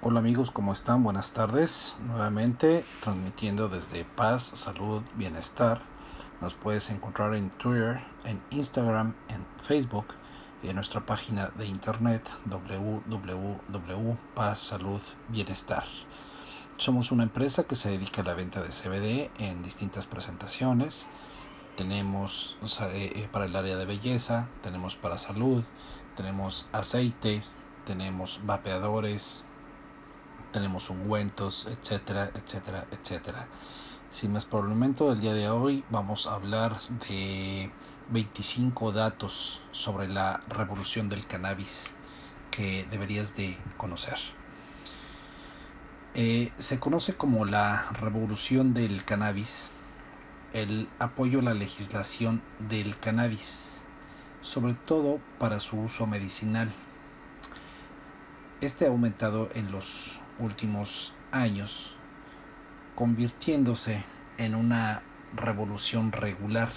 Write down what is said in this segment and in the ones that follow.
Hola amigos, ¿cómo están? Buenas tardes. Nuevamente transmitiendo desde Paz, Salud, Bienestar. Nos puedes encontrar en Twitter, en Instagram, en Facebook y en nuestra página de internet www.paz, Salud, Bienestar. Somos una empresa que se dedica a la venta de CBD en distintas presentaciones. Tenemos eh, eh, para el área de belleza, tenemos para salud, tenemos aceite, tenemos vapeadores, tenemos ungüentos, etcétera, etcétera, etcétera. Sin más por el día de hoy vamos a hablar de 25 datos sobre la revolución del cannabis que deberías de conocer. Eh, se conoce como la revolución del cannabis el apoyo a la legislación del cannabis, sobre todo para su uso medicinal. Este ha aumentado en los últimos años, convirtiéndose en una revolución regular.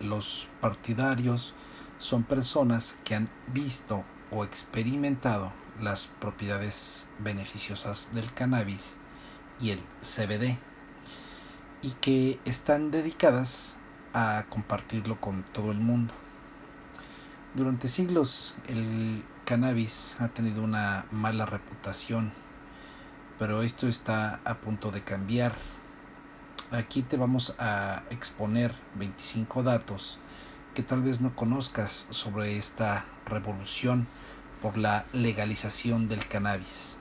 Los partidarios son personas que han visto o experimentado las propiedades beneficiosas del cannabis y el CBD y que están dedicadas a compartirlo con todo el mundo. Durante siglos el cannabis ha tenido una mala reputación, pero esto está a punto de cambiar. Aquí te vamos a exponer 25 datos que tal vez no conozcas sobre esta revolución por la legalización del cannabis.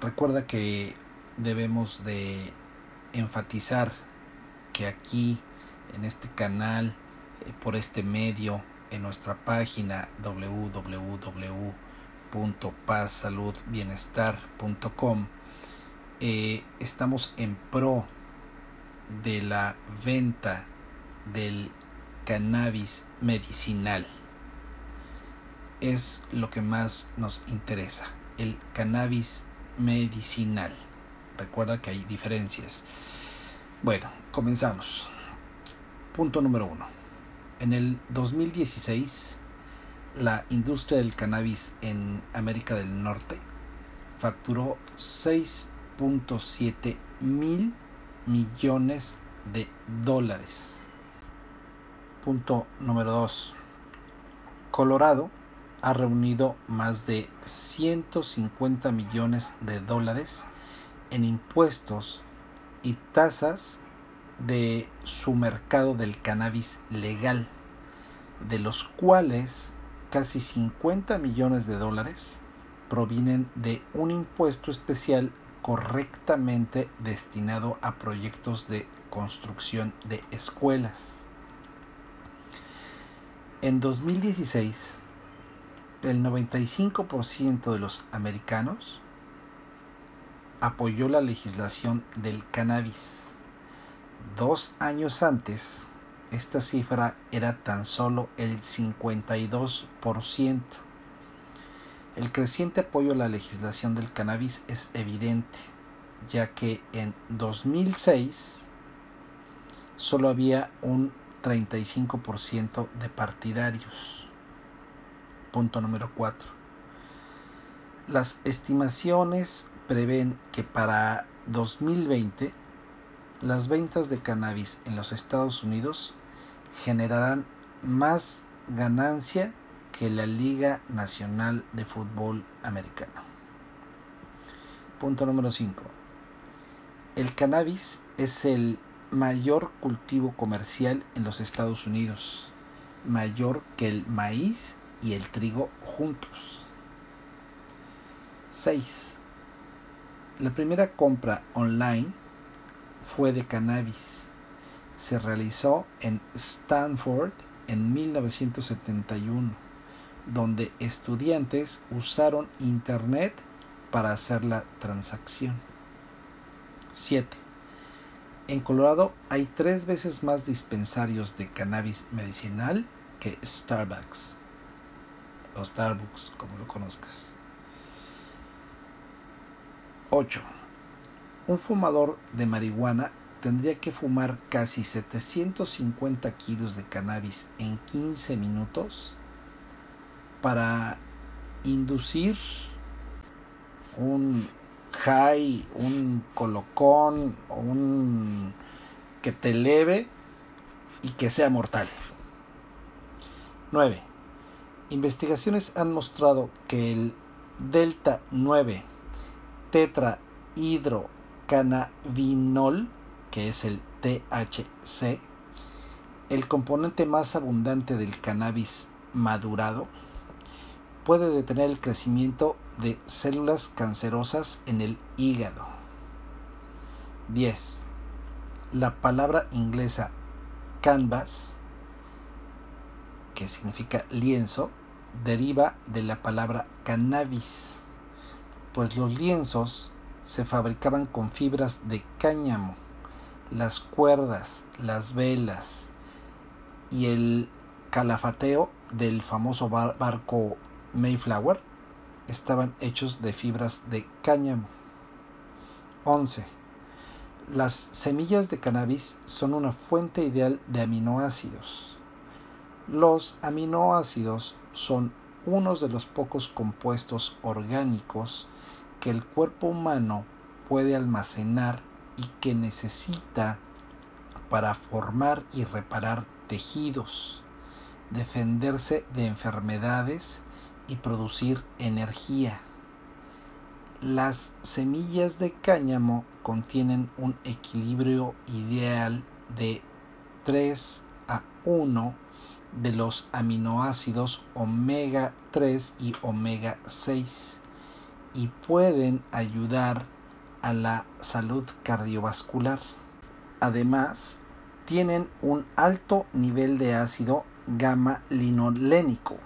Recuerda que debemos de enfatizar que aquí en este canal, eh, por este medio, en nuestra página www.pazsaludbienestar.com eh, estamos en pro de la venta del cannabis medicinal. Es lo que más nos interesa, el cannabis medicinal. Recuerda que hay diferencias. Bueno, comenzamos. Punto número uno. En el 2016, la industria del cannabis en América del Norte facturó 6.7 mil millones de dólares. Punto número 2. Colorado ha reunido más de 150 millones de dólares en impuestos y tasas de su mercado del cannabis legal, de los cuales casi 50 millones de dólares provienen de un impuesto especial correctamente destinado a proyectos de construcción de escuelas. En 2016, el 95% de los americanos apoyó la legislación del cannabis. Dos años antes, esta cifra era tan solo el 52%. El creciente apoyo a la legislación del cannabis es evidente, ya que en 2006 solo había un 35% de partidarios. Punto número 4. Las estimaciones prevén que para 2020 las ventas de cannabis en los Estados Unidos generarán más ganancia que la Liga Nacional de Fútbol Americano. Punto número 5. El cannabis es el mayor cultivo comercial en los Estados Unidos, mayor que el maíz y el trigo juntos. 6. La primera compra online fue de cannabis. Se realizó en Stanford en 1971, donde estudiantes usaron Internet para hacer la transacción. 7. En Colorado hay tres veces más dispensarios de cannabis medicinal que Starbucks o Starbucks, como lo conozcas. 8. Un fumador de marihuana tendría que fumar casi 750 kilos de cannabis en 15 minutos para inducir un high, un colocón, un que te eleve y que sea mortal. 9. Investigaciones han mostrado que el delta 9 tetrahidrocannabinol, que es el THC, el componente más abundante del cannabis madurado, puede detener el crecimiento de células cancerosas en el hígado. 10. La palabra inglesa canvas, que significa lienzo, deriva de la palabra cannabis, pues los lienzos se fabricaban con fibras de cáñamo, las cuerdas, las velas y el calafateo del famoso barco Mayflower estaban hechos de fibras de cáñamo. 11. Las semillas de cannabis son una fuente ideal de aminoácidos. Los aminoácidos son unos de los pocos compuestos orgánicos que el cuerpo humano puede almacenar y que necesita para formar y reparar tejidos, defenderse de enfermedades y producir energía. Las semillas de cáñamo contienen un equilibrio ideal de 3 a 1 de los aminoácidos omega 3 y omega 6 y pueden ayudar a la salud cardiovascular. Además, tienen un alto nivel de ácido gamma linolénico,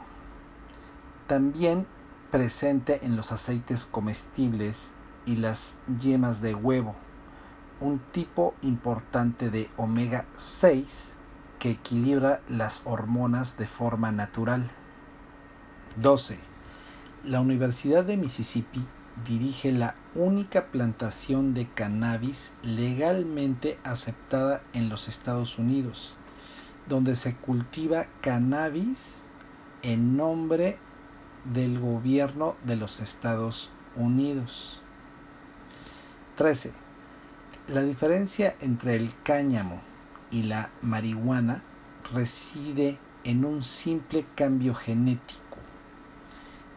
también presente en los aceites comestibles y las yemas de huevo, un tipo importante de omega 6 que equilibra las hormonas de forma natural. 12. La Universidad de Mississippi dirige la única plantación de cannabis legalmente aceptada en los Estados Unidos, donde se cultiva cannabis en nombre del gobierno de los Estados Unidos. 13. La diferencia entre el cáñamo y la marihuana reside en un simple cambio genético.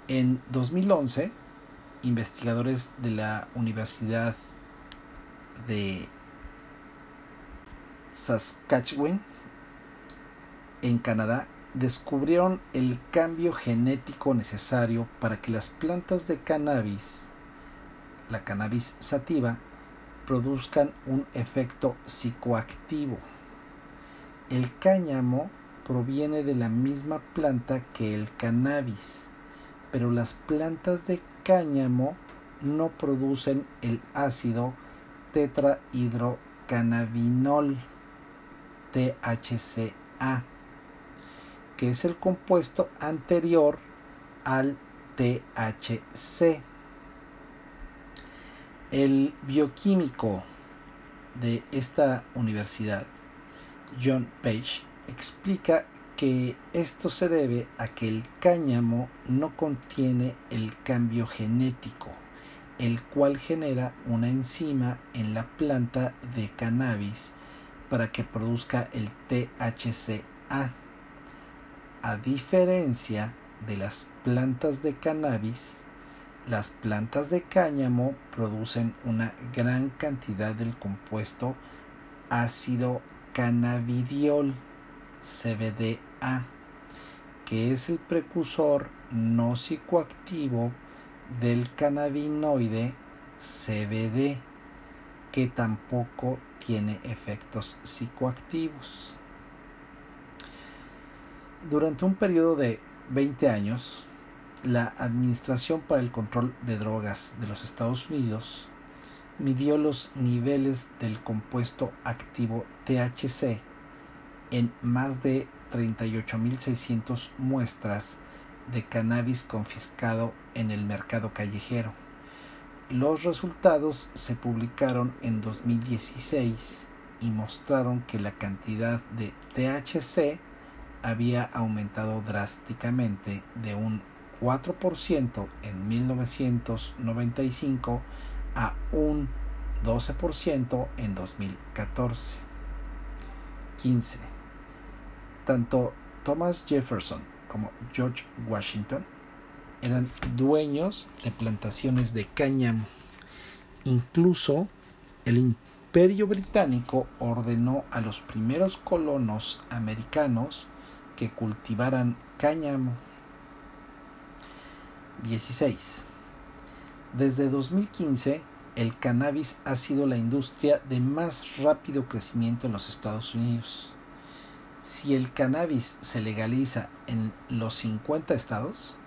En 2011, investigadores de la Universidad de Saskatchewan en Canadá descubrieron el cambio genético necesario para que las plantas de cannabis, la cannabis sativa, produzcan un efecto psicoactivo. El cáñamo proviene de la misma planta que el cannabis, pero las plantas de cáñamo no producen el ácido tetrahidrocannabinol THCA, que es el compuesto anterior al THC. El bioquímico de esta universidad John Page explica que esto se debe a que el cáñamo no contiene el cambio genético, el cual genera una enzima en la planta de cannabis para que produzca el THCA. A diferencia de las plantas de cannabis, las plantas de cáñamo producen una gran cantidad del compuesto ácido cannabidiol CBDA, que es el precursor no psicoactivo del cannabinoide CBD, que tampoco tiene efectos psicoactivos. Durante un periodo de 20 años, la Administración para el Control de Drogas de los Estados Unidos midió los niveles del compuesto activo THC en más de 38.600 muestras de cannabis confiscado en el mercado callejero. Los resultados se publicaron en 2016 y mostraron que la cantidad de THC había aumentado drásticamente de un 4% en 1995 a un 12% en 2014. 15. Tanto Thomas Jefferson como George Washington eran dueños de plantaciones de cáñamo. Incluso el Imperio Británico ordenó a los primeros colonos americanos que cultivaran cáñamo. 16. Desde 2015, el cannabis ha sido la industria de más rápido crecimiento en los Estados Unidos. Si el cannabis se legaliza en los 50 estados,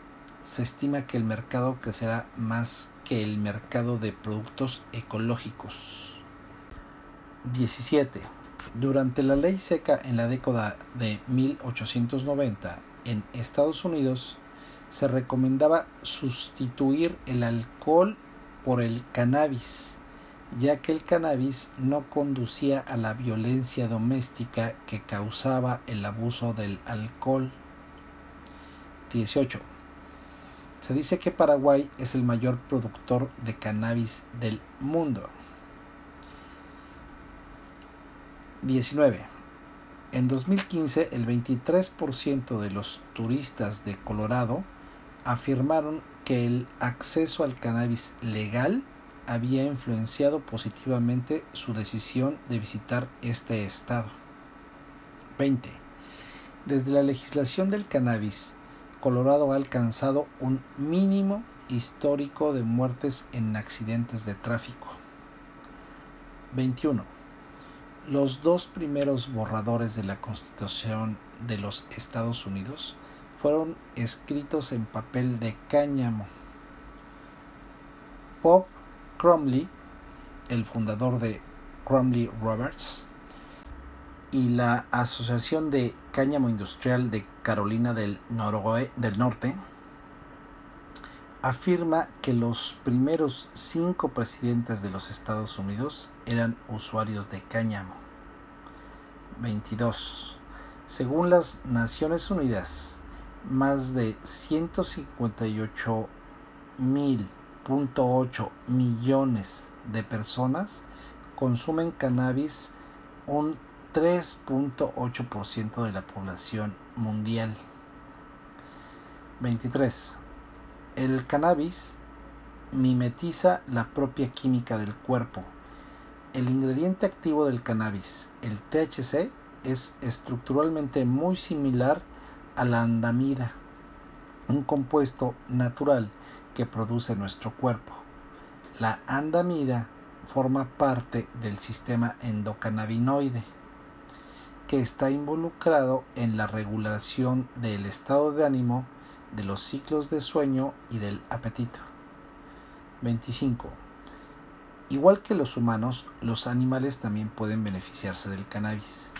se estima que el mercado crecerá más que el mercado de productos ecológicos. 17. Durante la ley seca en la década de 1890 en Estados Unidos, se recomendaba sustituir el alcohol por el cannabis, ya que el cannabis no conducía a la violencia doméstica que causaba el abuso del alcohol. 18. Se dice que Paraguay es el mayor productor de cannabis del mundo. 19. En 2015, el 23% de los turistas de Colorado afirmaron que el acceso al cannabis legal había influenciado positivamente su decisión de visitar este estado. 20. Desde la legislación del cannabis, Colorado ha alcanzado un mínimo histórico de muertes en accidentes de tráfico. 21. Los dos primeros borradores de la Constitución de los Estados Unidos fueron escritos en papel de cáñamo. Bob Crumley, el fundador de Crumley Roberts, y la Asociación de Cáñamo Industrial de Carolina del, Norte, afirma que los primeros cinco presidentes de los Estados Unidos eran usuarios de cáñamo. 22. Según las Naciones Unidas, más de 158.8 millones de personas consumen cannabis, un 3.8% de la población mundial. 23. El cannabis mimetiza la propia química del cuerpo. El ingrediente activo del cannabis, el THC, es estructuralmente muy similar a la andamida, un compuesto natural que produce nuestro cuerpo. La andamida forma parte del sistema endocannabinoide, que está involucrado en la regulación del estado de ánimo, de los ciclos de sueño y del apetito. 25. Igual que los humanos, los animales también pueden beneficiarse del cannabis.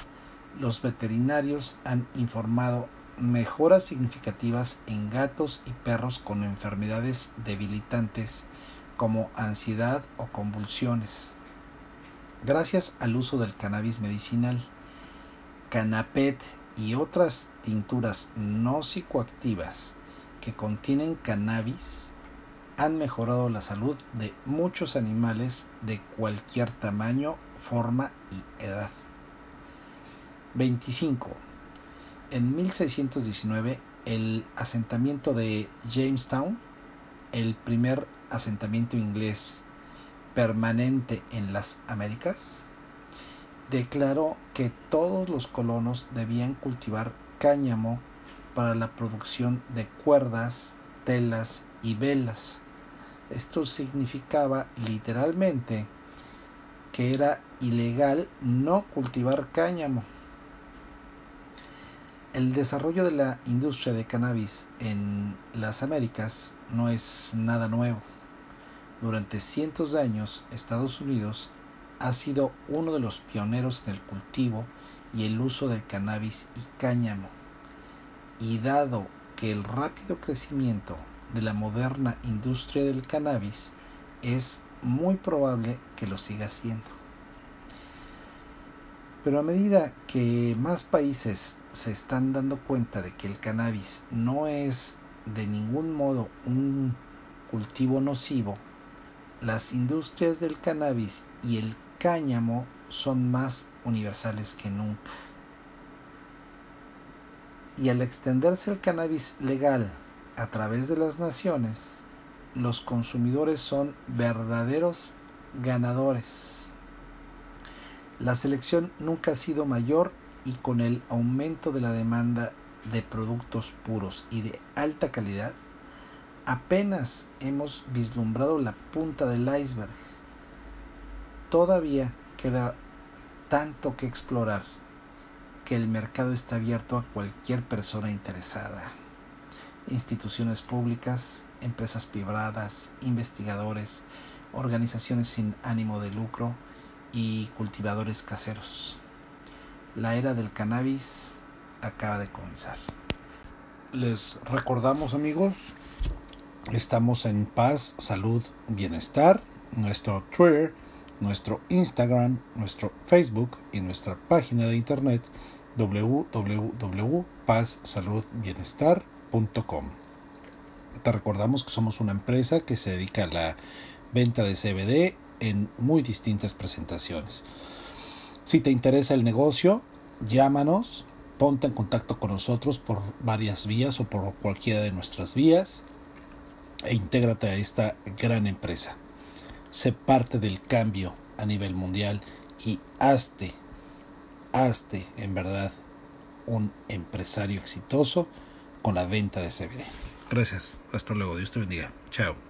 Los veterinarios han informado mejoras significativas en gatos y perros con enfermedades debilitantes como ansiedad o convulsiones. Gracias al uso del cannabis medicinal, canapet y otras tinturas no psicoactivas que contienen cannabis han mejorado la salud de muchos animales de cualquier tamaño, forma y edad. 25 en 1619 el asentamiento de Jamestown, el primer asentamiento inglés permanente en las Américas, declaró que todos los colonos debían cultivar cáñamo para la producción de cuerdas, telas y velas. Esto significaba literalmente que era ilegal no cultivar cáñamo. El desarrollo de la industria de cannabis en las Américas no es nada nuevo. Durante cientos de años, Estados Unidos ha sido uno de los pioneros en el cultivo y el uso del cannabis y cáñamo. Y dado que el rápido crecimiento de la moderna industria del cannabis es muy probable que lo siga siendo. Pero a medida que más países se están dando cuenta de que el cannabis no es de ningún modo un cultivo nocivo, las industrias del cannabis y el cáñamo son más universales que nunca. Y al extenderse el cannabis legal a través de las naciones, los consumidores son verdaderos ganadores. La selección nunca ha sido mayor y con el aumento de la demanda de productos puros y de alta calidad, apenas hemos vislumbrado la punta del iceberg. Todavía queda tanto que explorar que el mercado está abierto a cualquier persona interesada. Instituciones públicas, empresas privadas, investigadores, organizaciones sin ánimo de lucro y cultivadores caseros. La era del cannabis acaba de comenzar. Les recordamos amigos, estamos en paz, salud, bienestar, nuestro Twitter, nuestro Instagram, nuestro Facebook y nuestra página de internet www.pazsaludbienestar.com. Te recordamos que somos una empresa que se dedica a la venta de CBD en muy distintas presentaciones. Si te interesa el negocio, llámanos, ponte en contacto con nosotros por varias vías o por cualquiera de nuestras vías e intégrate a esta gran empresa. Sé parte del cambio a nivel mundial y hazte, hazte en verdad un empresario exitoso con la venta de CBD. Gracias. Hasta luego. Dios te bendiga. Chao.